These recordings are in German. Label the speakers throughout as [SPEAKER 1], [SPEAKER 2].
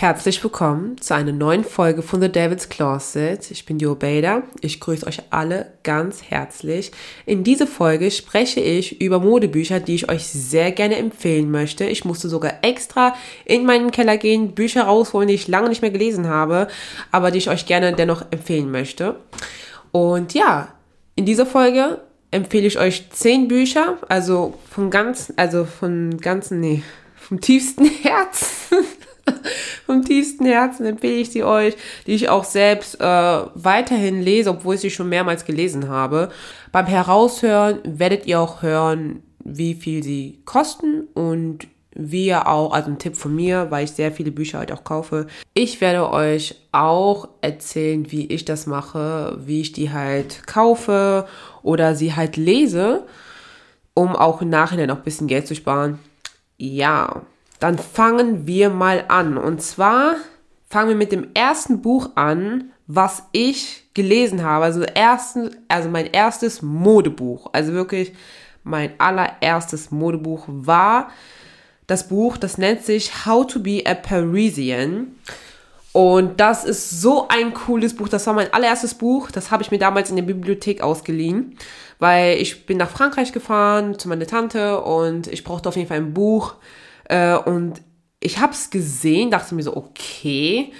[SPEAKER 1] Herzlich willkommen zu einer neuen Folge von The Devil's Closet. Ich bin Jo Bader. Ich grüße euch alle ganz herzlich. In dieser Folge spreche ich über Modebücher, die ich euch sehr gerne empfehlen möchte. Ich musste sogar extra in meinen Keller gehen, Bücher rausholen, die ich lange nicht mehr gelesen habe, aber die ich euch gerne dennoch empfehlen möchte. Und ja, in dieser Folge empfehle ich euch zehn Bücher, also von ganz, also von ganzen, nee, vom tiefsten Herzen. vom tiefsten Herzen empfehle ich sie euch, die ich auch selbst äh, weiterhin lese, obwohl ich sie schon mehrmals gelesen habe. Beim Heraushören werdet ihr auch hören, wie viel sie kosten und wie ihr auch, also ein Tipp von mir, weil ich sehr viele Bücher halt auch kaufe. Ich werde euch auch erzählen, wie ich das mache, wie ich die halt kaufe oder sie halt lese, um auch im Nachhinein noch ein bisschen Geld zu sparen. Ja, dann fangen wir mal an. Und zwar fangen wir mit dem ersten Buch an, was ich gelesen habe. Also, ersten, also mein erstes Modebuch. Also wirklich mein allererstes Modebuch war das Buch, das nennt sich How to be a Parisian. Und das ist so ein cooles Buch. Das war mein allererstes Buch. Das habe ich mir damals in der Bibliothek ausgeliehen, weil ich bin nach Frankreich gefahren zu meiner Tante und ich brauchte auf jeden Fall ein Buch, äh, und ich habe es gesehen, dachte mir so, okay.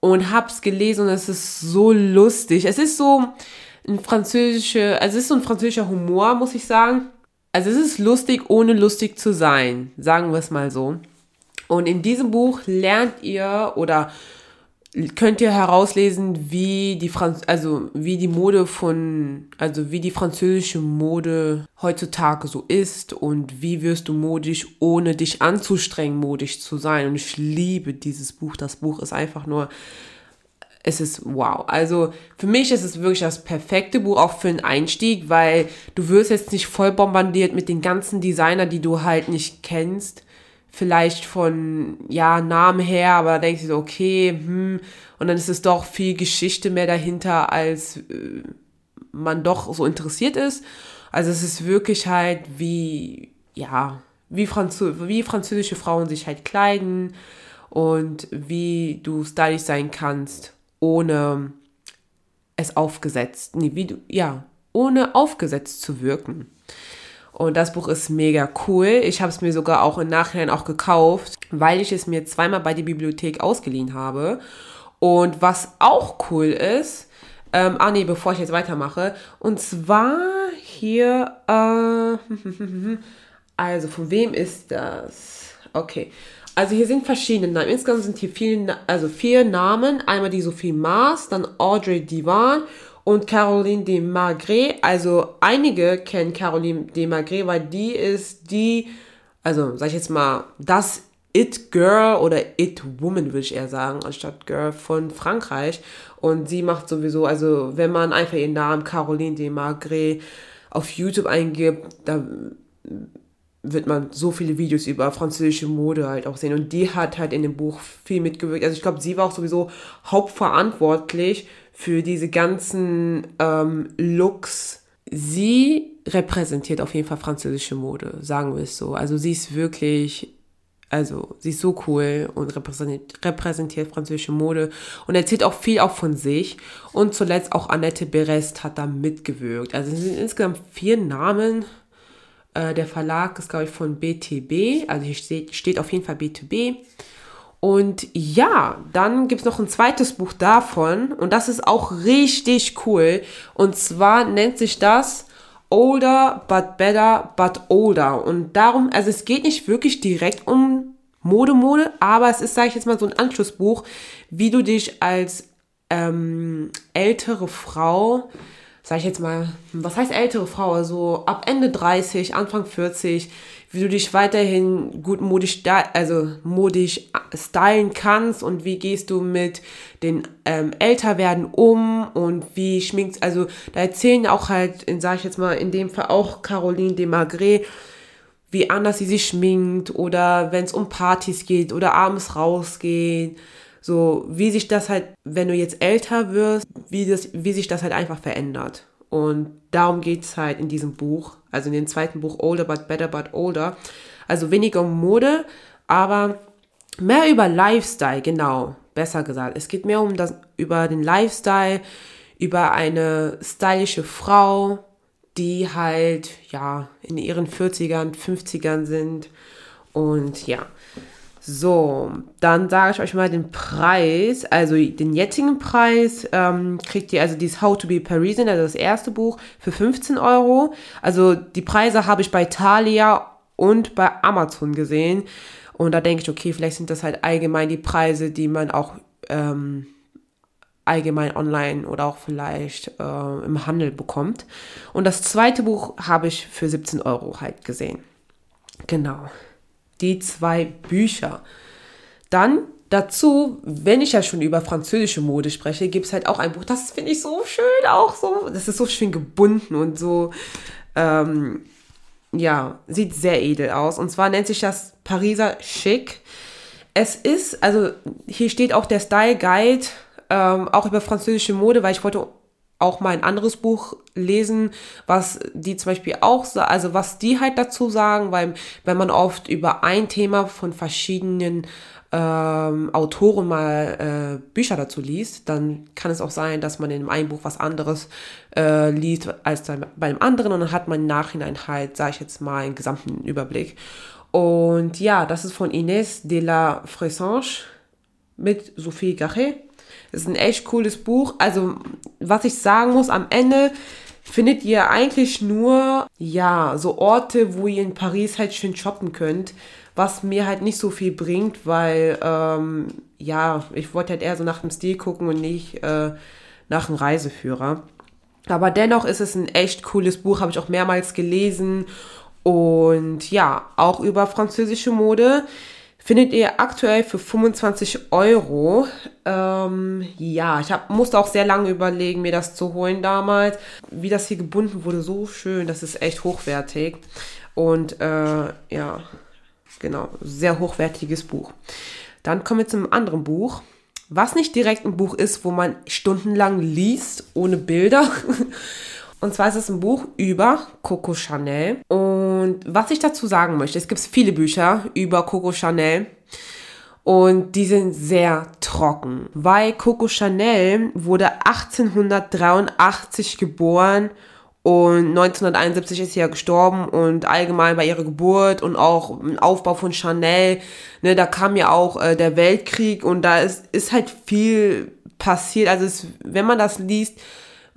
[SPEAKER 1] Und habe es gelesen und es ist so lustig. Es ist so ein französischer, also es ist so ein französischer Humor, muss ich sagen. Also es ist lustig, ohne lustig zu sein, sagen wir es mal so. Und in diesem Buch lernt ihr oder könnt ihr herauslesen, wie die Franz also wie die Mode von also wie die französische Mode heutzutage so ist und wie wirst du modisch ohne dich anzustrengen modisch zu sein. Und ich liebe dieses Buch. Das Buch ist einfach nur es ist wow. Also für mich ist es wirklich das perfekte Buch auch für einen Einstieg, weil du wirst jetzt nicht voll bombardiert mit den ganzen Designer, die du halt nicht kennst vielleicht von, ja, Namen her, aber da denkst du so, okay, hm, und dann ist es doch viel Geschichte mehr dahinter, als äh, man doch so interessiert ist. Also es ist wirklich halt wie, ja, wie, Franzö wie französische Frauen sich halt kleiden und wie du stylisch sein kannst, ohne es aufgesetzt, nee, wie du, ja, ohne aufgesetzt zu wirken. Und das Buch ist mega cool. Ich habe es mir sogar auch im Nachhinein auch gekauft, weil ich es mir zweimal bei der Bibliothek ausgeliehen habe. Und was auch cool ist, ähm, ah nee, bevor ich jetzt weitermache, und zwar hier, äh, also von wem ist das? Okay. Also hier sind verschiedene Namen. Insgesamt sind hier vier, also vier Namen. Einmal die Sophie Maas, dann Audrey Divan und Caroline de Magret. Also einige kennen Caroline de Magret, weil die ist die, also sag ich jetzt mal, das It Girl oder It Woman würde ich eher sagen, anstatt Girl von Frankreich. Und sie macht sowieso, also wenn man einfach ihren Namen Caroline de Magret auf YouTube eingibt, da wird man so viele Videos über französische Mode halt auch sehen. Und die hat halt in dem Buch viel mitgewirkt. Also ich glaube, sie war auch sowieso hauptverantwortlich für diese ganzen ähm, Looks. Sie repräsentiert auf jeden Fall französische Mode, sagen wir es so. Also sie ist wirklich, also sie ist so cool und repräsentiert, repräsentiert französische Mode und erzählt auch viel auch von sich. Und zuletzt auch Annette Berest hat da mitgewirkt. Also es sind insgesamt vier Namen. Äh, der Verlag ist, glaube ich, von BTB. Also hier steht, steht auf jeden Fall B2B. Und ja, dann gibt es noch ein zweites Buch davon und das ist auch richtig cool. Und zwar nennt sich das Older but Better but Older. Und darum, also es geht nicht wirklich direkt um Mode, Mode, aber es ist, sage ich jetzt mal, so ein Anschlussbuch, wie du dich als ähm, ältere Frau, sage ich jetzt mal, was heißt ältere Frau, also ab Ende 30, Anfang 40, wie du dich weiterhin gut modisch, also modisch stylen kannst und wie gehst du mit den ähm, Älterwerden um und wie schminkst, also da erzählen auch halt, sag ich jetzt mal, in dem Fall auch Caroline de Magret, wie anders sie sich schminkt oder wenn es um Partys geht oder abends rausgehen, so wie sich das halt, wenn du jetzt älter wirst, wie, das, wie sich das halt einfach verändert. Und darum geht es halt in diesem Buch, also in dem zweiten Buch Older but Better but Older. Also weniger um Mode, aber mehr über Lifestyle, genau, besser gesagt. Es geht mehr um das, über den Lifestyle, über eine stylische Frau, die halt, ja, in ihren 40ern, 50ern sind. Und ja, so, dann sage ich euch mal den Preis. Also den jetzigen Preis ähm, kriegt ihr also dieses How to be Parisian, also das erste Buch, für 15 Euro. Also die Preise habe ich bei Thalia und bei Amazon gesehen. Und da denke ich, okay, vielleicht sind das halt allgemein die Preise, die man auch ähm, allgemein online oder auch vielleicht äh, im Handel bekommt. Und das zweite Buch habe ich für 17 Euro halt gesehen. Genau die zwei Bücher. Dann dazu, wenn ich ja schon über französische Mode spreche, gibt es halt auch ein Buch, das finde ich so schön, auch so, das ist so schön gebunden und so, ähm, ja, sieht sehr edel aus. Und zwar nennt sich das Pariser Chic. Es ist, also hier steht auch der Style Guide, ähm, auch über französische Mode, weil ich wollte auch mal ein anderes Buch lesen, was die zum Beispiel auch, also was die halt dazu sagen, weil wenn man oft über ein Thema von verschiedenen ähm, Autoren mal äh, Bücher dazu liest, dann kann es auch sein, dass man in einem Buch was anderes äh, liest als dann bei einem anderen und dann hat man im Nachhinein halt, sage ich jetzt mal, einen gesamten Überblick. Und ja, das ist von Inès de la Fressange mit Sophie Garret. Das ist ein echt cooles Buch. Also, was ich sagen muss, am Ende findet ihr eigentlich nur, ja, so Orte, wo ihr in Paris halt schön shoppen könnt, was mir halt nicht so viel bringt, weil, ähm, ja, ich wollte halt eher so nach dem Stil gucken und nicht äh, nach einem Reiseführer. Aber dennoch ist es ein echt cooles Buch, habe ich auch mehrmals gelesen. Und ja, auch über französische Mode findet ihr aktuell für 25 Euro. Ähm, ja, ich hab, musste auch sehr lange überlegen, mir das zu holen damals. Wie das hier gebunden wurde, so schön, das ist echt hochwertig. Und äh, ja, genau, sehr hochwertiges Buch. Dann kommen wir zum anderen Buch, was nicht direkt ein Buch ist, wo man stundenlang liest, ohne Bilder. Und zwar ist es ein Buch über Coco Chanel. Und was ich dazu sagen möchte, es gibt viele Bücher über Coco Chanel. Und die sind sehr trocken, weil Coco Chanel wurde 1883 geboren und 1971 ist sie ja gestorben und allgemein bei ihrer Geburt und auch im Aufbau von Chanel, ne, da kam ja auch äh, der Weltkrieg und da ist, ist halt viel passiert. Also es, wenn man das liest,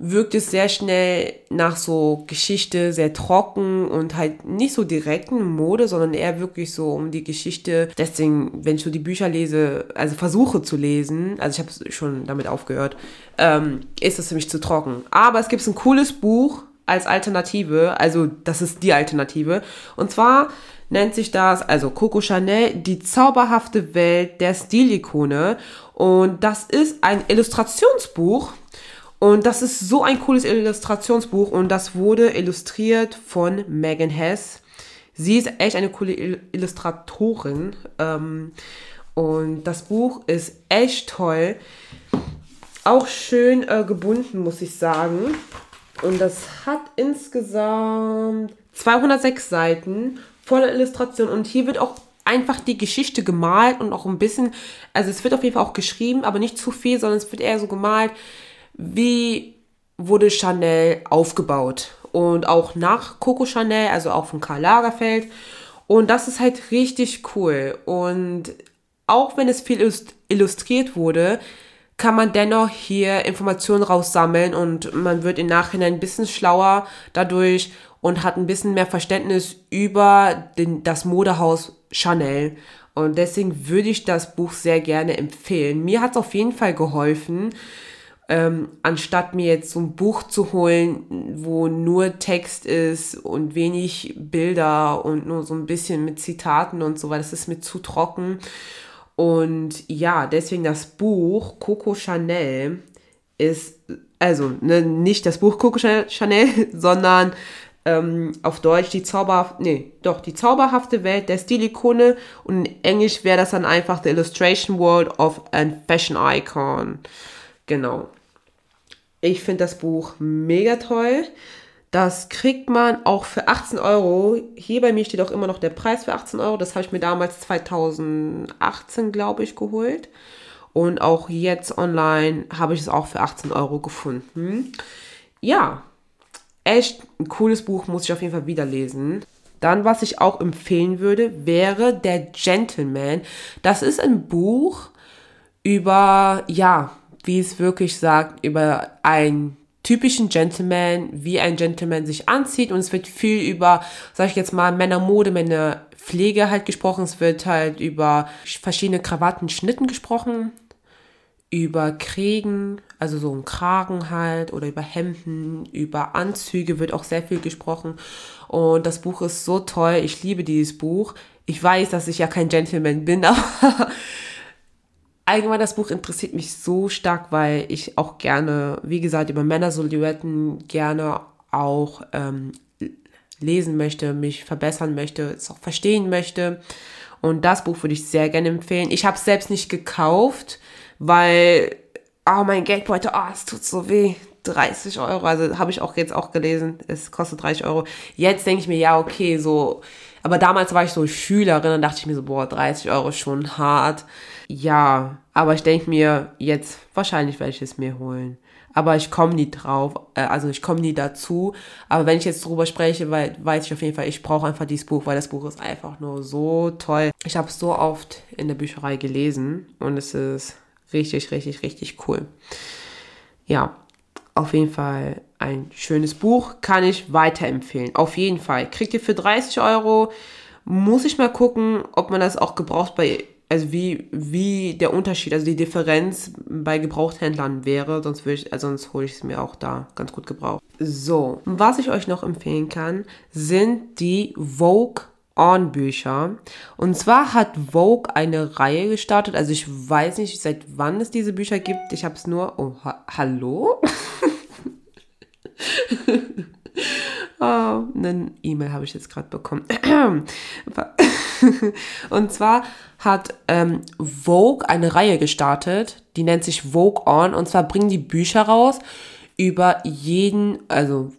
[SPEAKER 1] wirkt es sehr schnell nach so Geschichte, sehr trocken und halt nicht so direkten Mode, sondern eher wirklich so um die Geschichte. Deswegen, wenn ich so die Bücher lese, also versuche zu lesen, also ich habe schon damit aufgehört, ähm, ist es für mich zu trocken. Aber es gibt ein cooles Buch als Alternative, also das ist die Alternative. Und zwar nennt sich das, also Coco Chanel, die zauberhafte Welt der Stilikone. Und das ist ein Illustrationsbuch und das ist so ein cooles Illustrationsbuch und das wurde illustriert von Megan Hess. Sie ist echt eine coole Illustratorin. Ähm, und das Buch ist echt toll. Auch schön äh, gebunden, muss ich sagen. Und das hat insgesamt 206 Seiten voller Illustration. Und hier wird auch einfach die Geschichte gemalt und auch ein bisschen, also es wird auf jeden Fall auch geschrieben, aber nicht zu viel, sondern es wird eher so gemalt, wie wurde Chanel aufgebaut. Und auch nach Coco Chanel, also auch von Karl Lagerfeld. Und das ist halt richtig cool. Und auch wenn es viel illustriert wurde, kann man dennoch hier Informationen raussammeln und man wird im Nachhinein ein bisschen schlauer dadurch und hat ein bisschen mehr Verständnis über den, das Modehaus Chanel. Und deswegen würde ich das Buch sehr gerne empfehlen. Mir hat es auf jeden Fall geholfen ähm, anstatt mir jetzt so ein Buch zu holen, wo nur Text ist und wenig Bilder und nur so ein bisschen mit Zitaten und so, weil das ist mir zu trocken. Und ja, deswegen das Buch Coco Chanel ist, also ne, nicht das Buch Coco Chanel, sondern ähm, auf Deutsch die zauberhafte, nee, doch, die zauberhafte Welt der Stilikone und in Englisch wäre das dann einfach The Illustration World of a Fashion Icon. Genau. Ich finde das Buch mega toll. Das kriegt man auch für 18 Euro. Hier bei mir steht auch immer noch der Preis für 18 Euro. Das habe ich mir damals 2018, glaube ich, geholt. Und auch jetzt online habe ich es auch für 18 Euro gefunden. Ja, echt ein cooles Buch, muss ich auf jeden Fall wieder lesen. Dann, was ich auch empfehlen würde, wäre Der Gentleman. Das ist ein Buch über, ja, wie es wirklich sagt, über einen typischen Gentleman, wie ein Gentleman sich anzieht. Und es wird viel über, sag ich jetzt mal, Männermode, Männerpflege halt gesprochen. Es wird halt über verschiedene Krawattenschnitten gesprochen über Kriegen, also so ein Kragen halt, oder über Hemden, über Anzüge wird auch sehr viel gesprochen. Und das Buch ist so toll. Ich liebe dieses Buch. Ich weiß, dass ich ja kein Gentleman bin, aber allgemein das Buch interessiert mich so stark, weil ich auch gerne, wie gesagt, über Männersilhouetten gerne auch ähm, lesen möchte, mich verbessern möchte, es auch verstehen möchte. Und das Buch würde ich sehr gerne empfehlen. Ich habe es selbst nicht gekauft weil, oh, mein Geldbeutel, oh, es tut so weh. 30 Euro, also habe ich auch jetzt auch gelesen, es kostet 30 Euro. Jetzt denke ich mir, ja, okay, so, aber damals war ich so Schülerin, dann dachte ich mir so, boah, 30 Euro ist schon hart. Ja, aber ich denke mir, jetzt wahrscheinlich werde ich es mir holen. Aber ich komme nie drauf, äh, also ich komme nie dazu. Aber wenn ich jetzt drüber spreche, weiß ich auf jeden Fall, ich brauche einfach dieses Buch, weil das Buch ist einfach nur so toll. Ich habe es so oft in der Bücherei gelesen und es ist Richtig, richtig, richtig cool. Ja, auf jeden Fall ein schönes Buch, kann ich weiterempfehlen. Auf jeden Fall. Kriegt ihr für 30 Euro. Muss ich mal gucken, ob man das auch gebraucht bei, also wie, wie der Unterschied, also die Differenz bei Gebrauchthändlern wäre. Sonst würde ich, also sonst hole ich es mir auch da ganz gut gebraucht. So, was ich euch noch empfehlen kann, sind die Vogue On-Bücher. Und zwar hat Vogue eine Reihe gestartet. Also ich weiß nicht, seit wann es diese Bücher gibt. Ich habe es nur. Oh, ha hallo? oh, eine E-Mail habe ich jetzt gerade bekommen. und zwar hat ähm, Vogue eine Reihe gestartet, die nennt sich Vogue On. Und zwar bringen die Bücher raus über jeden, also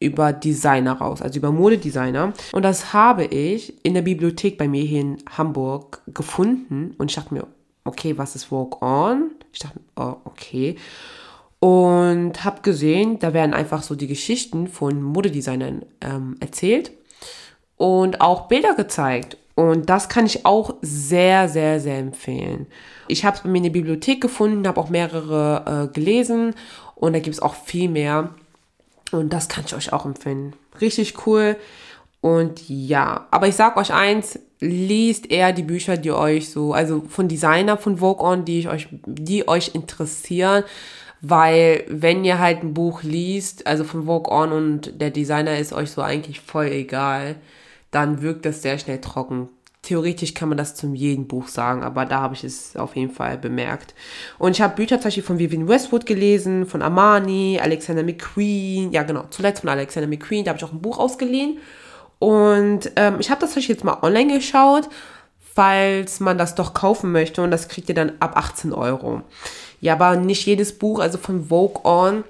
[SPEAKER 1] über Designer raus, also über Modedesigner. Und das habe ich in der Bibliothek bei mir hier in Hamburg gefunden. Und ich dachte mir, okay, was ist Walk On? Ich dachte, oh, okay. Und habe gesehen, da werden einfach so die Geschichten von Modedesignern ähm, erzählt und auch Bilder gezeigt. Und das kann ich auch sehr, sehr, sehr empfehlen. Ich habe es bei mir in der Bibliothek gefunden, habe auch mehrere äh, gelesen und da gibt es auch viel mehr. Und das kann ich euch auch empfehlen. Richtig cool. Und ja, aber ich sag euch eins, liest eher die Bücher, die euch so, also von Designer von Vogue On, die ich euch, die euch interessieren. Weil wenn ihr halt ein Buch liest, also von Vogue On und der Designer ist euch so eigentlich voll egal, dann wirkt das sehr schnell trocken theoretisch kann man das zum jeden Buch sagen, aber da habe ich es auf jeden Fall bemerkt. Und ich habe Bücher zum Beispiel von Vivian Westwood gelesen, von Armani, Alexander McQueen, ja genau, zuletzt von Alexander McQueen, da habe ich auch ein Buch ausgeliehen. Und ähm, ich habe das euch jetzt mal online geschaut, falls man das doch kaufen möchte und das kriegt ihr dann ab 18 Euro. Ja, aber nicht jedes Buch, also von Vogue On,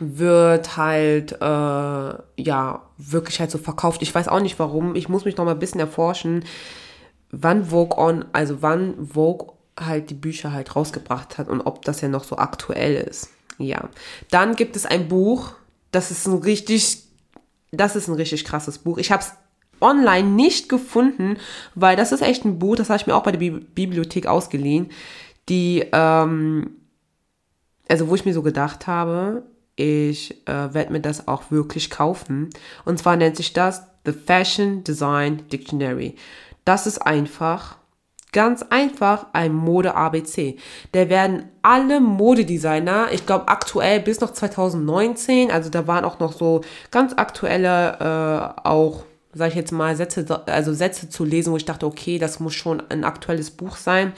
[SPEAKER 1] wird halt, äh, ja, wirklich halt so verkauft. Ich weiß auch nicht warum. Ich muss mich noch mal ein bisschen erforschen, wann Vogue On, also wann Vogue halt die Bücher halt rausgebracht hat und ob das ja noch so aktuell ist. Ja. Dann gibt es ein Buch, das ist ein richtig, das ist ein richtig krasses Buch. Ich habe es online nicht gefunden, weil das ist echt ein Buch, das habe ich mir auch bei der Bi Bibliothek ausgeliehen, die, ähm, also wo ich mir so gedacht habe, ich äh, werde mir das auch wirklich kaufen. Und zwar nennt sich das The Fashion Design Dictionary. Das ist einfach, ganz einfach ein Mode-ABC. Da werden alle Modedesigner, ich glaube aktuell bis noch 2019, also da waren auch noch so ganz aktuelle, äh, auch, sag ich jetzt mal, Sätze, also Sätze zu lesen, wo ich dachte, okay, das muss schon ein aktuelles Buch sein.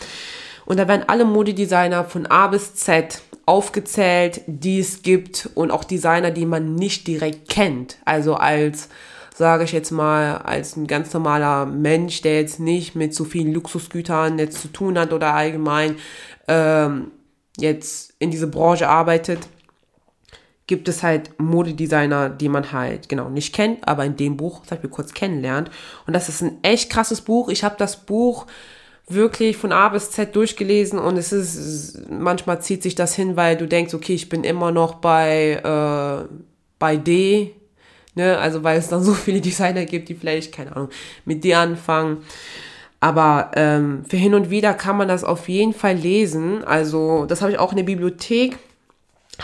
[SPEAKER 1] Und da werden alle Modedesigner von A bis Z aufgezählt, die es gibt und auch Designer, die man nicht direkt kennt. Also als, sage ich jetzt mal, als ein ganz normaler Mensch, der jetzt nicht mit so vielen Luxusgütern jetzt zu tun hat oder allgemein ähm, jetzt in diese Branche arbeitet, gibt es halt Modedesigner, die man halt genau nicht kennt, aber in dem Buch, ich mir kurz kennenlernt. Und das ist ein echt krasses Buch. Ich habe das Buch wirklich von A bis Z durchgelesen und es ist, manchmal zieht sich das hin, weil du denkst, okay, ich bin immer noch bei, äh, bei D, ne, also weil es dann so viele Designer gibt, die vielleicht, keine Ahnung, mit D anfangen. Aber ähm, für hin und wieder kann man das auf jeden Fall lesen. Also das habe ich auch in der Bibliothek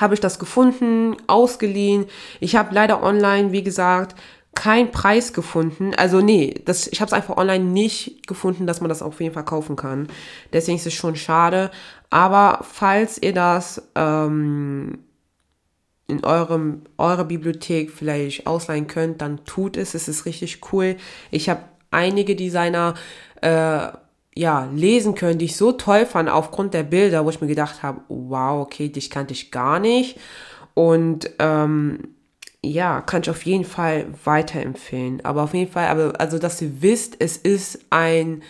[SPEAKER 1] habe ich das gefunden, ausgeliehen. Ich habe leider online, wie gesagt, keinen Preis gefunden. Also nee, das, ich habe es einfach online nicht gefunden, dass man das auf jeden Fall kaufen kann. Deswegen ist es schon schade. Aber falls ihr das ähm, in eurem eurer Bibliothek vielleicht ausleihen könnt, dann tut es. Es ist richtig cool. Ich habe einige Designer äh, ja, lesen können, die ich so toll fand aufgrund der Bilder, wo ich mir gedacht habe, wow, okay, dich kannte ich gar nicht. Und ähm, ja, kann ich auf jeden Fall weiterempfehlen. Aber auf jeden Fall, aber also dass ihr wisst, es ist ein,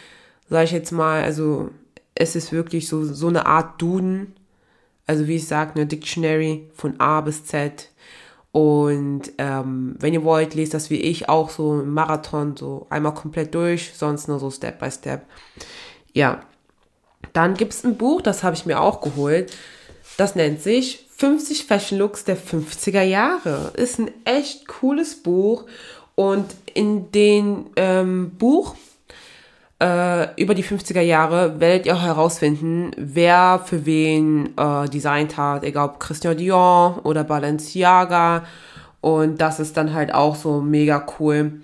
[SPEAKER 1] sag ich jetzt mal, also es ist wirklich so, so eine Art Duden. Also wie ich sage, eine Dictionary von A bis Z. Und ähm, wenn ihr wollt, lest das wie ich auch so im Marathon, so einmal komplett durch, sonst nur so Step by Step. Ja. Dann gibt es ein Buch, das habe ich mir auch geholt. Das nennt sich 50 Fashion Looks der 50er Jahre. Ist ein echt cooles Buch. Und in dem ähm, Buch äh, über die 50er Jahre werdet ihr auch herausfinden, wer für wen äh, designt hat, egal ob Christian Dior oder Balenciaga. Und das ist dann halt auch so mega cool.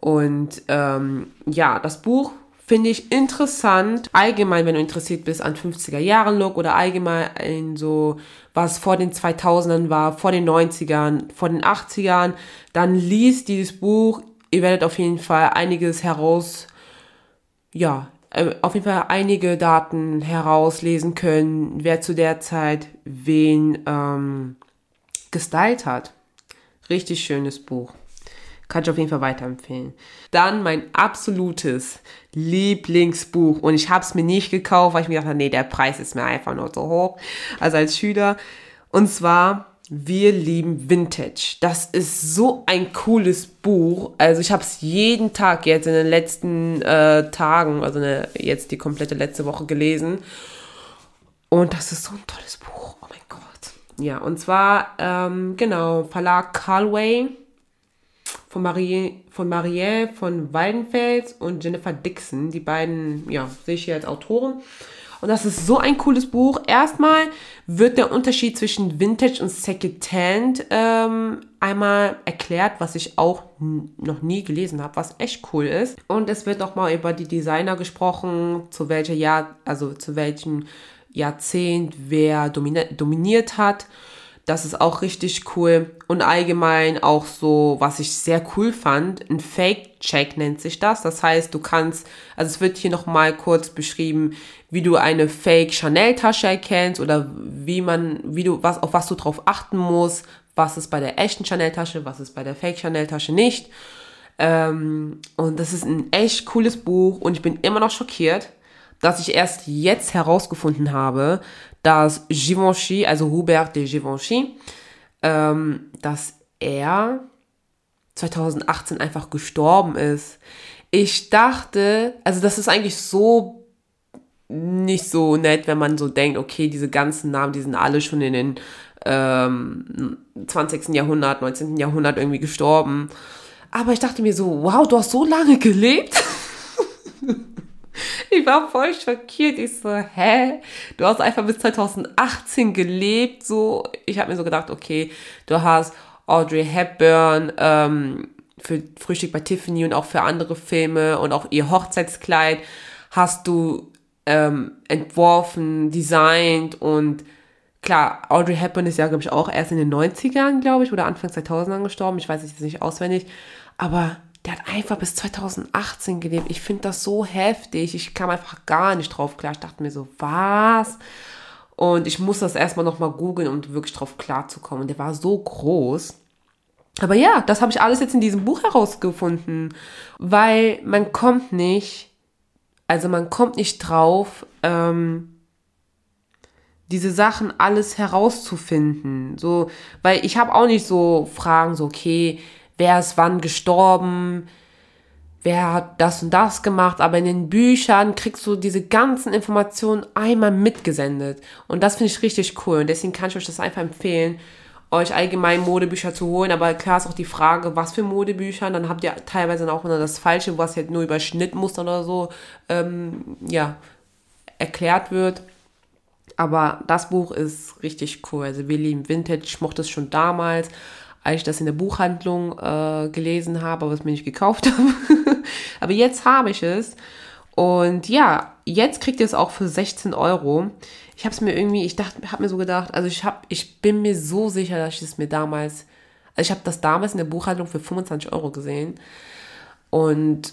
[SPEAKER 1] Und ähm, ja, das Buch finde ich interessant. Allgemein, wenn du interessiert bist an 50er Jahren Look oder allgemein in so, was vor den 2000ern war, vor den 90ern, vor den 80ern, dann liest dieses Buch. Ihr werdet auf jeden Fall einiges heraus ja, äh, auf jeden Fall einige Daten herauslesen können, wer zu der Zeit wen ähm, gestylt hat. Richtig schönes Buch. Kann ich auf jeden Fall weiterempfehlen. Dann mein absolutes Lieblingsbuch. Und ich habe es mir nicht gekauft, weil ich mir gedacht habe, nee, der Preis ist mir einfach nur so hoch. Also als Schüler. Und zwar wir lieben Vintage. Das ist so ein cooles Buch. Also ich habe es jeden Tag jetzt in den letzten äh, Tagen, also eine, jetzt die komplette letzte Woche gelesen. Und das ist so ein tolles Buch. Oh mein Gott. Ja, und zwar, ähm, genau, Verlag Carlway von Marie, von Marielle von Waldenfels und Jennifer Dixon. Die beiden, ja, sehe ich hier als Autoren. Und das ist so ein cooles Buch. Erstmal wird der Unterschied zwischen Vintage und Secondhand ähm, einmal erklärt, was ich auch noch nie gelesen habe, was echt cool ist. Und es wird nochmal über die Designer gesprochen, zu welcher Jahr, also zu welchem Jahrzehnt wer dominiert hat. Das ist auch richtig cool. Und allgemein auch so, was ich sehr cool fand, ein Fake-Check nennt sich das. Das heißt, du kannst, also es wird hier nochmal kurz beschrieben, wie du eine Fake-Chanel-Tasche erkennst oder wie man, wie du, was, auf was du drauf achten musst, was ist bei der echten Chanel-Tasche, was ist bei der Fake-Chanel-Tasche nicht. Ähm, und das ist ein echt cooles Buch und ich bin immer noch schockiert, dass ich erst jetzt herausgefunden habe, dass Givenchy, also Hubert de Givenchy, ähm, dass er 2018 einfach gestorben ist. Ich dachte, also das ist eigentlich so nicht so nett, wenn man so denkt, okay, diese ganzen Namen, die sind alle schon in den ähm, 20. Jahrhundert, 19. Jahrhundert irgendwie gestorben. Aber ich dachte mir so, wow, du hast so lange gelebt. Ich war voll schockiert. Ich so, hä? Du hast einfach bis 2018 gelebt. So, ich habe mir so gedacht, okay, du hast Audrey Hepburn ähm, für Frühstück bei Tiffany und auch für andere Filme und auch ihr Hochzeitskleid hast du ähm, entworfen, designt und klar, Audrey Hepburn ist ja, glaube ich, auch erst in den 90ern, glaube ich, oder Anfang 2000ern gestorben. Ich weiß es jetzt nicht auswendig. Aber der hat einfach bis 2018 gelebt. Ich finde das so heftig. Ich kam einfach gar nicht drauf klar. Ich dachte mir so, was? Und ich muss das erstmal nochmal googeln, um wirklich drauf klarzukommen. Und der war so groß. Aber ja, das habe ich alles jetzt in diesem Buch herausgefunden. Weil man kommt nicht, also man kommt nicht drauf, ähm, diese Sachen alles herauszufinden. So, weil ich habe auch nicht so Fragen, so, okay, wer ist wann gestorben, wer hat das und das gemacht, aber in den Büchern kriegst du diese ganzen Informationen einmal mitgesendet. Und das finde ich richtig cool. Und deswegen kann ich euch das einfach empfehlen, euch allgemein Modebücher zu holen. Aber klar ist auch die Frage, was für Modebücher. Dann habt ihr teilweise auch nur das Falsche, was halt nur über Schnittmuster oder so ähm, ja, erklärt wird. Aber das Buch ist richtig cool. Also Willy im Vintage, ich mochte es schon damals, als ich das in der Buchhandlung äh, gelesen habe, aber es mir nicht gekauft habe. aber jetzt habe ich es. Und ja, jetzt kriegt ihr es auch für 16 Euro. Ich habe es mir irgendwie, ich dachte, habe mir so gedacht, also ich habe, ich bin mir so sicher, dass ich es mir damals, also ich habe das damals in der Buchhandlung für 25 Euro gesehen. Und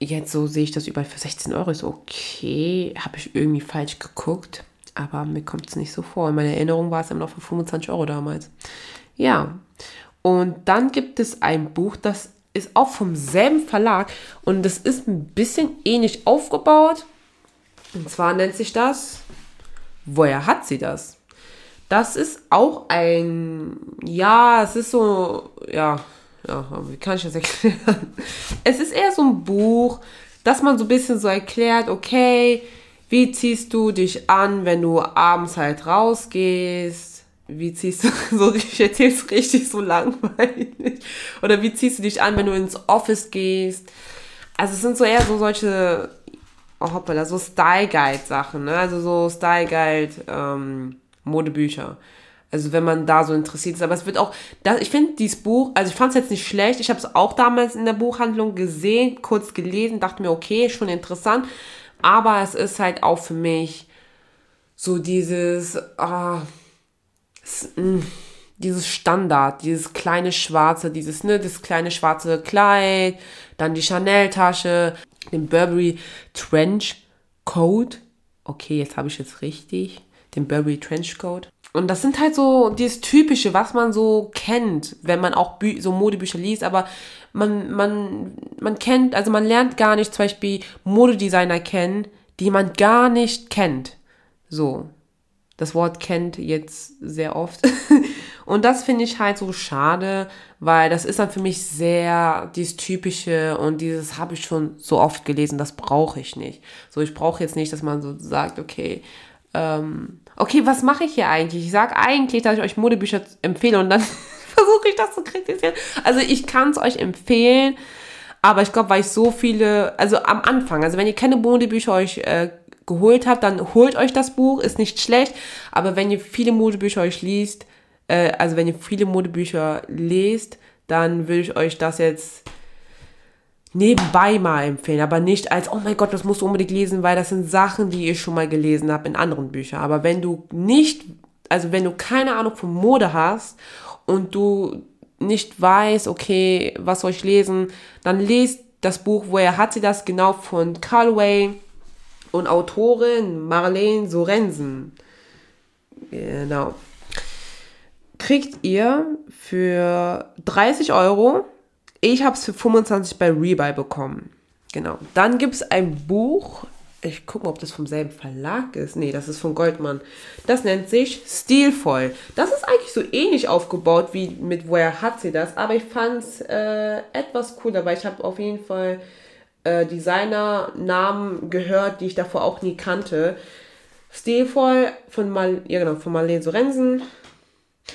[SPEAKER 1] jetzt so sehe ich das überall für 16 Euro. Ist okay, habe ich irgendwie falsch geguckt. Aber mir kommt es nicht so vor. In meiner Erinnerung war es immer noch für 25 Euro damals. Ja. Und dann gibt es ein Buch, das ist auch vom selben Verlag und das ist ein bisschen ähnlich aufgebaut. Und zwar nennt sich das Woher hat sie das? Das ist auch ein, ja, es ist so, ja, ja, wie kann ich das erklären? Es ist eher so ein Buch, dass man so ein bisschen so erklärt, okay, wie ziehst du dich an, wenn du abends halt rausgehst? Wie ziehst du, so, ich erzähl's richtig so langweilig. Oder wie ziehst du dich an, wenn du ins Office gehst? Also es sind so eher so solche, oh hoppala, so Style Guide Sachen, ne? Also so Style Guide, ähm, Modebücher. Also wenn man da so interessiert ist. Aber es wird auch, das, ich finde dieses Buch, also ich fand es jetzt nicht schlecht. Ich habe es auch damals in der Buchhandlung gesehen, kurz gelesen, dachte mir, okay, schon interessant. Aber es ist halt auch für mich so dieses, ah, dieses Standard, dieses kleine schwarze, dieses, ne, das kleine schwarze Kleid, dann die Chanel-Tasche, den Burberry Trench Coat. Okay, jetzt habe ich jetzt richtig. Den Burberry Trench Coat. Und das sind halt so dieses Typische, was man so kennt, wenn man auch Bü so Modebücher liest, aber man, man, man kennt, also man lernt gar nicht zum Beispiel Modedesigner kennen, die man gar nicht kennt. So. Das Wort kennt jetzt sehr oft. und das finde ich halt so schade, weil das ist dann für mich sehr dieses Typische und dieses habe ich schon so oft gelesen, das brauche ich nicht. So, ich brauche jetzt nicht, dass man so sagt, okay, ähm, okay, was mache ich hier eigentlich? Ich sage eigentlich, dass ich euch Modebücher empfehle und dann versuche ich das zu kritisieren. Also ich kann es euch empfehlen, aber ich glaube, weil ich so viele, also am Anfang, also wenn ihr keine Modebücher euch äh, geholt habt, dann holt euch das Buch, ist nicht schlecht. Aber wenn ihr viele Modebücher euch liest, äh, also wenn ihr viele Modebücher lest, dann würde ich euch das jetzt nebenbei mal empfehlen, aber nicht als, oh mein Gott, das musst du unbedingt lesen, weil das sind Sachen, die ihr schon mal gelesen habt in anderen Büchern. Aber wenn du nicht, also wenn du keine Ahnung von Mode hast und du nicht weißt, okay, was soll ich lesen, dann lest das Buch, woher hat sie das genau von Callaway und Autorin Marlene Sorensen. Genau. Kriegt ihr für 30 Euro ich habe es für 25 bei Rebuy bekommen. Genau. Dann gibt es ein Buch. Ich gucke mal, ob das vom selben Verlag ist. Nee, das ist von Goldmann. Das nennt sich Stilvoll. Das ist eigentlich so ähnlich aufgebaut wie mit Woher hat sie das. Aber ich fand es äh, etwas cooler, weil ich habe auf jeden Fall äh, Designernamen gehört, die ich davor auch nie kannte. Stilvoll von, Mal ja, genau, von Marlene Sorensen.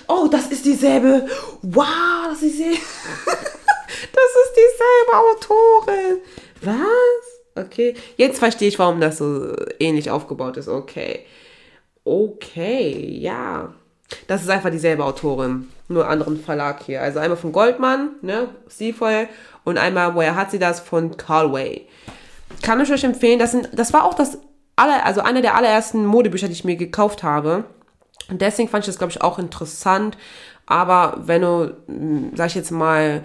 [SPEAKER 1] Oh, das ist dieselbe. Wow, das ist dieselbe. Das ist dieselbe Autorin. Was? Okay. Jetzt verstehe ich, warum das so ähnlich aufgebaut ist. Okay. Okay, ja. Das ist einfach dieselbe Autorin, nur anderen Verlag hier. Also einmal von Goldman, ne, Stilvoll, und einmal, woher hat sie das, von Carlway. Kann ich euch empfehlen, das, sind, das war auch das aller, also einer der allerersten Modebücher, die ich mir gekauft habe. Und deswegen fand ich das, glaube ich, auch interessant. Aber wenn du, hm, sag ich jetzt mal,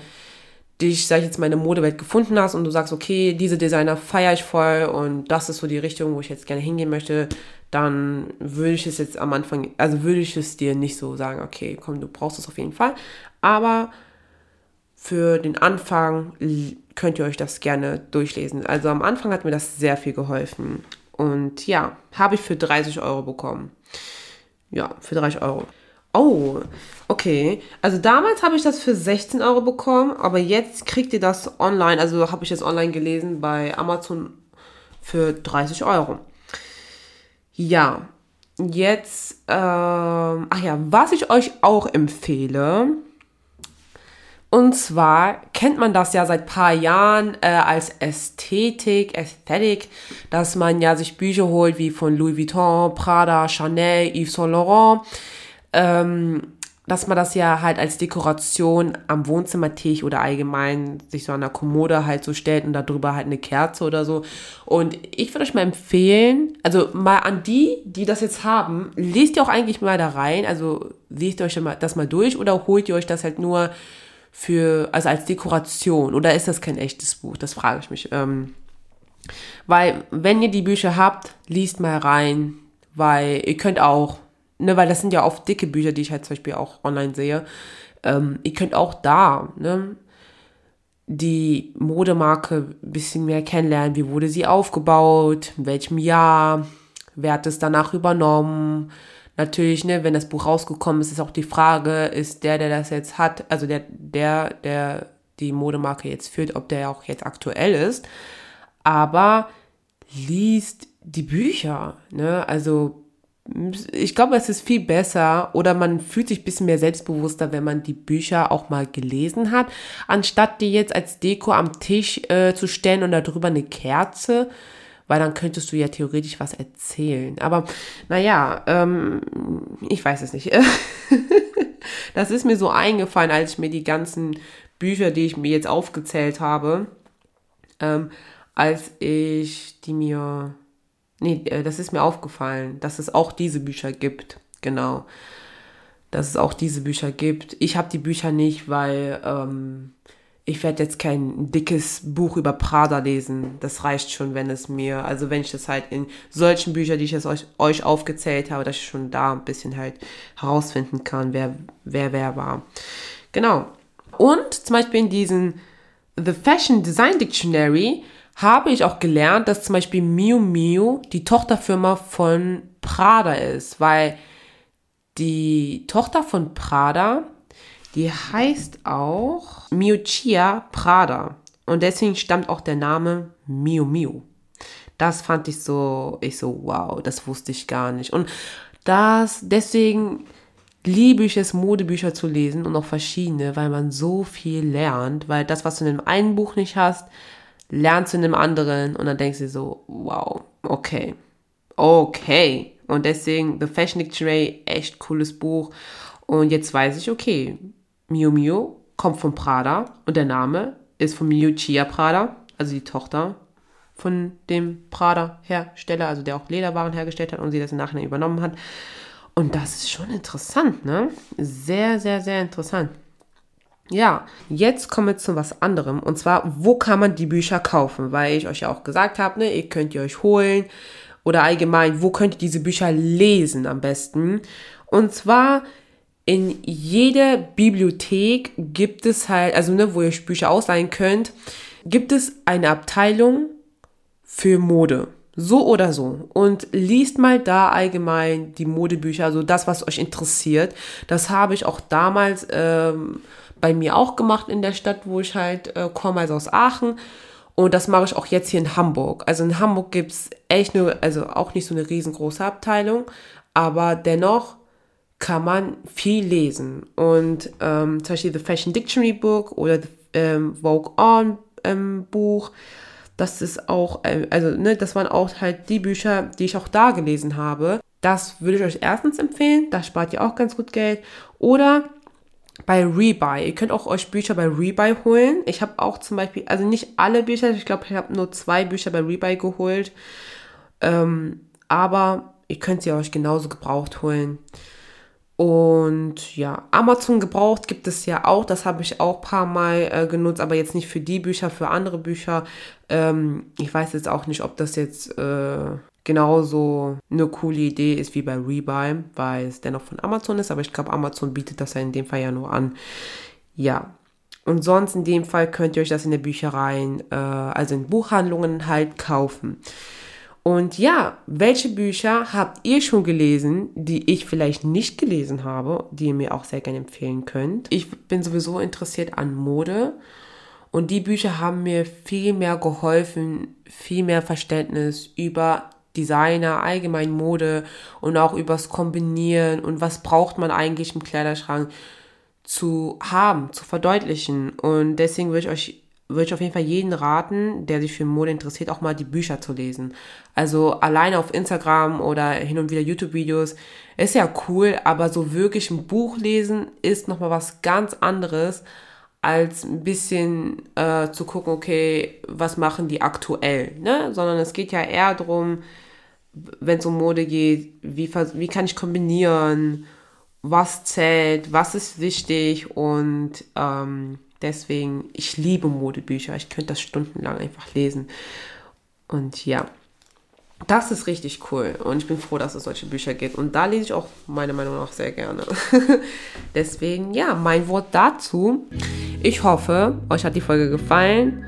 [SPEAKER 1] dich, sag ich jetzt mal, in der Modewelt gefunden hast und du sagst, okay, diese Designer feiere ich voll und das ist so die Richtung, wo ich jetzt gerne hingehen möchte, dann würde ich es jetzt am Anfang, also würde ich es dir nicht so sagen, okay, komm, du brauchst es auf jeden Fall. Aber für den Anfang könnt ihr euch das gerne durchlesen. Also am Anfang hat mir das sehr viel geholfen. Und ja, habe ich für 30 Euro bekommen. Ja, für 30 Euro. Oh, okay. Also damals habe ich das für 16 Euro bekommen, aber jetzt kriegt ihr das online, also habe ich das online gelesen bei Amazon für 30 Euro. Ja, jetzt, ähm, ach ja, was ich euch auch empfehle, und zwar kennt man das ja seit paar Jahren äh, als Ästhetik, Ästhetik, dass man ja sich Bücher holt wie von Louis Vuitton, Prada, Chanel, Yves Saint Laurent. Ähm, dass man das ja halt als Dekoration am Wohnzimmertisch oder allgemein sich so an der Kommode halt so stellt und darüber halt eine Kerze oder so. Und ich würde euch mal empfehlen, also mal an die, die das jetzt haben, lest ihr auch eigentlich mal da rein, also lest ihr euch das mal durch oder holt ihr euch das halt nur für, also als Dekoration oder ist das kein echtes Buch? Das frage ich mich. Ähm, weil, wenn ihr die Bücher habt, liest mal rein, weil ihr könnt auch, ne, weil das sind ja oft dicke Bücher, die ich halt zum Beispiel auch online sehe. Ähm, ihr könnt auch da, ne, die Modemarke ein bisschen mehr kennenlernen. Wie wurde sie aufgebaut? In welchem Jahr? Wer hat es danach übernommen? Natürlich, ne, wenn das Buch rausgekommen ist, ist auch die Frage, ist der, der das jetzt hat, also der, der, der die Modemarke jetzt führt, ob der auch jetzt aktuell ist. Aber liest die Bücher, ne, also ich glaube, es ist viel besser oder man fühlt sich ein bisschen mehr selbstbewusster, wenn man die Bücher auch mal gelesen hat, anstatt die jetzt als Deko am Tisch äh, zu stellen und darüber eine Kerze weil dann könntest du ja theoretisch was erzählen. Aber naja, ähm, ich weiß es nicht. das ist mir so eingefallen, als ich mir die ganzen Bücher, die ich mir jetzt aufgezählt habe, ähm, als ich die mir, nee, äh, das ist mir aufgefallen, dass es auch diese Bücher gibt. Genau. Dass es auch diese Bücher gibt. Ich habe die Bücher nicht, weil ähm, ich werde jetzt kein dickes Buch über Prada lesen. Das reicht schon, wenn es mir, also wenn ich das halt in solchen Büchern, die ich jetzt euch, euch aufgezählt habe, dass ich schon da ein bisschen halt herausfinden kann, wer wer, wer war. Genau. Und zum Beispiel in diesem The Fashion Design Dictionary habe ich auch gelernt, dass zum Beispiel Miu Miu die Tochterfirma von Prada ist, weil die Tochter von Prada die heißt auch Miuccia Prada. Und deswegen stammt auch der Name Miu Miu. Das fand ich so, ich so, wow, das wusste ich gar nicht. Und das, deswegen liebe ich es, Modebücher zu lesen und auch verschiedene, weil man so viel lernt, weil das, was du in dem einen Buch nicht hast, lernst du in dem anderen und dann denkst du so, wow, okay, okay. Und deswegen The Fashion Dictionary, echt cooles Buch. Und jetzt weiß ich, okay, Miu Miu kommt von Prada und der Name ist von Miuccia Prada, also die Tochter von dem Prada-Hersteller, also der auch Lederwaren hergestellt hat und sie das im Nachhinein übernommen hat. Und das ist schon interessant, ne? Sehr, sehr, sehr interessant. Ja, jetzt kommen wir zu was anderem. Und zwar, wo kann man die Bücher kaufen? Weil ich euch ja auch gesagt habe, ne, ihr könnt ihr euch holen. Oder allgemein, wo könnt ihr diese Bücher lesen am besten? Und zwar in jeder Bibliothek gibt es halt, also ne, wo ihr Bücher ausleihen könnt, gibt es eine Abteilung für Mode. So oder so. Und liest mal da allgemein die Modebücher, also das, was euch interessiert. Das habe ich auch damals ähm, bei mir auch gemacht in der Stadt, wo ich halt äh, komme, also aus Aachen. Und das mache ich auch jetzt hier in Hamburg. Also in Hamburg gibt es echt nur, also auch nicht so eine riesengroße Abteilung, aber dennoch kann man viel lesen. Und ähm, zum Beispiel The Fashion Dictionary Book oder The ähm, Vogue On ähm, Buch. Das ist auch, äh, also, ne, das waren auch halt die Bücher, die ich auch da gelesen habe. Das würde ich euch erstens empfehlen. Da spart ihr auch ganz gut Geld. Oder bei Rebuy. Ihr könnt auch euch Bücher bei Rebuy holen. Ich habe auch zum Beispiel, also nicht alle Bücher, ich glaube, ich habe nur zwei Bücher bei Rebuy geholt. Ähm, aber ihr könnt sie euch genauso gebraucht holen. Und ja, Amazon gebraucht gibt es ja auch. Das habe ich auch ein paar Mal äh, genutzt, aber jetzt nicht für die Bücher, für andere Bücher. Ähm, ich weiß jetzt auch nicht, ob das jetzt äh, genauso eine coole Idee ist wie bei Rebuy, weil es dennoch von Amazon ist. Aber ich glaube, Amazon bietet das ja in dem Fall ja nur an. Ja. Und sonst in dem Fall könnt ihr euch das in der Bücherei, äh, also in Buchhandlungen halt kaufen. Und ja, welche Bücher habt ihr schon gelesen, die ich vielleicht nicht gelesen habe, die ihr mir auch sehr gerne empfehlen könnt? Ich bin sowieso interessiert an Mode und die Bücher haben mir viel mehr geholfen, viel mehr Verständnis über Designer, allgemein Mode und auch übers Kombinieren und was braucht man eigentlich im Kleiderschrank zu haben, zu verdeutlichen. Und deswegen würde ich euch würde ich auf jeden Fall jeden raten, der sich für Mode interessiert, auch mal die Bücher zu lesen. Also alleine auf Instagram oder hin und wieder YouTube-Videos ist ja cool, aber so wirklich ein Buch lesen ist nochmal was ganz anderes, als ein bisschen äh, zu gucken, okay, was machen die aktuell, ne? Sondern es geht ja eher darum, wenn es um Mode geht, wie, wie kann ich kombinieren, was zählt, was ist wichtig und ähm, Deswegen, ich liebe Modebücher. Ich könnte das stundenlang einfach lesen. Und ja, das ist richtig cool. Und ich bin froh, dass es solche Bücher gibt. Und da lese ich auch meiner Meinung nach sehr gerne. Deswegen, ja, mein Wort dazu. Ich hoffe, euch hat die Folge gefallen.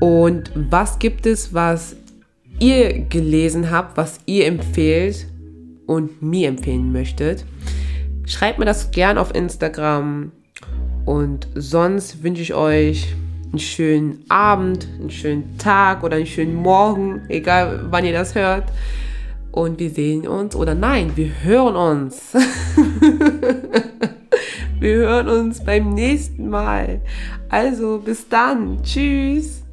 [SPEAKER 1] Und was gibt es, was ihr gelesen habt, was ihr empfehlt und mir empfehlen möchtet? Schreibt mir das gerne auf Instagram und sonst wünsche ich euch einen schönen Abend, einen schönen Tag oder einen schönen Morgen, egal wann ihr das hört. Und wir sehen uns, oder nein, wir hören uns. wir hören uns beim nächsten Mal. Also bis dann. Tschüss.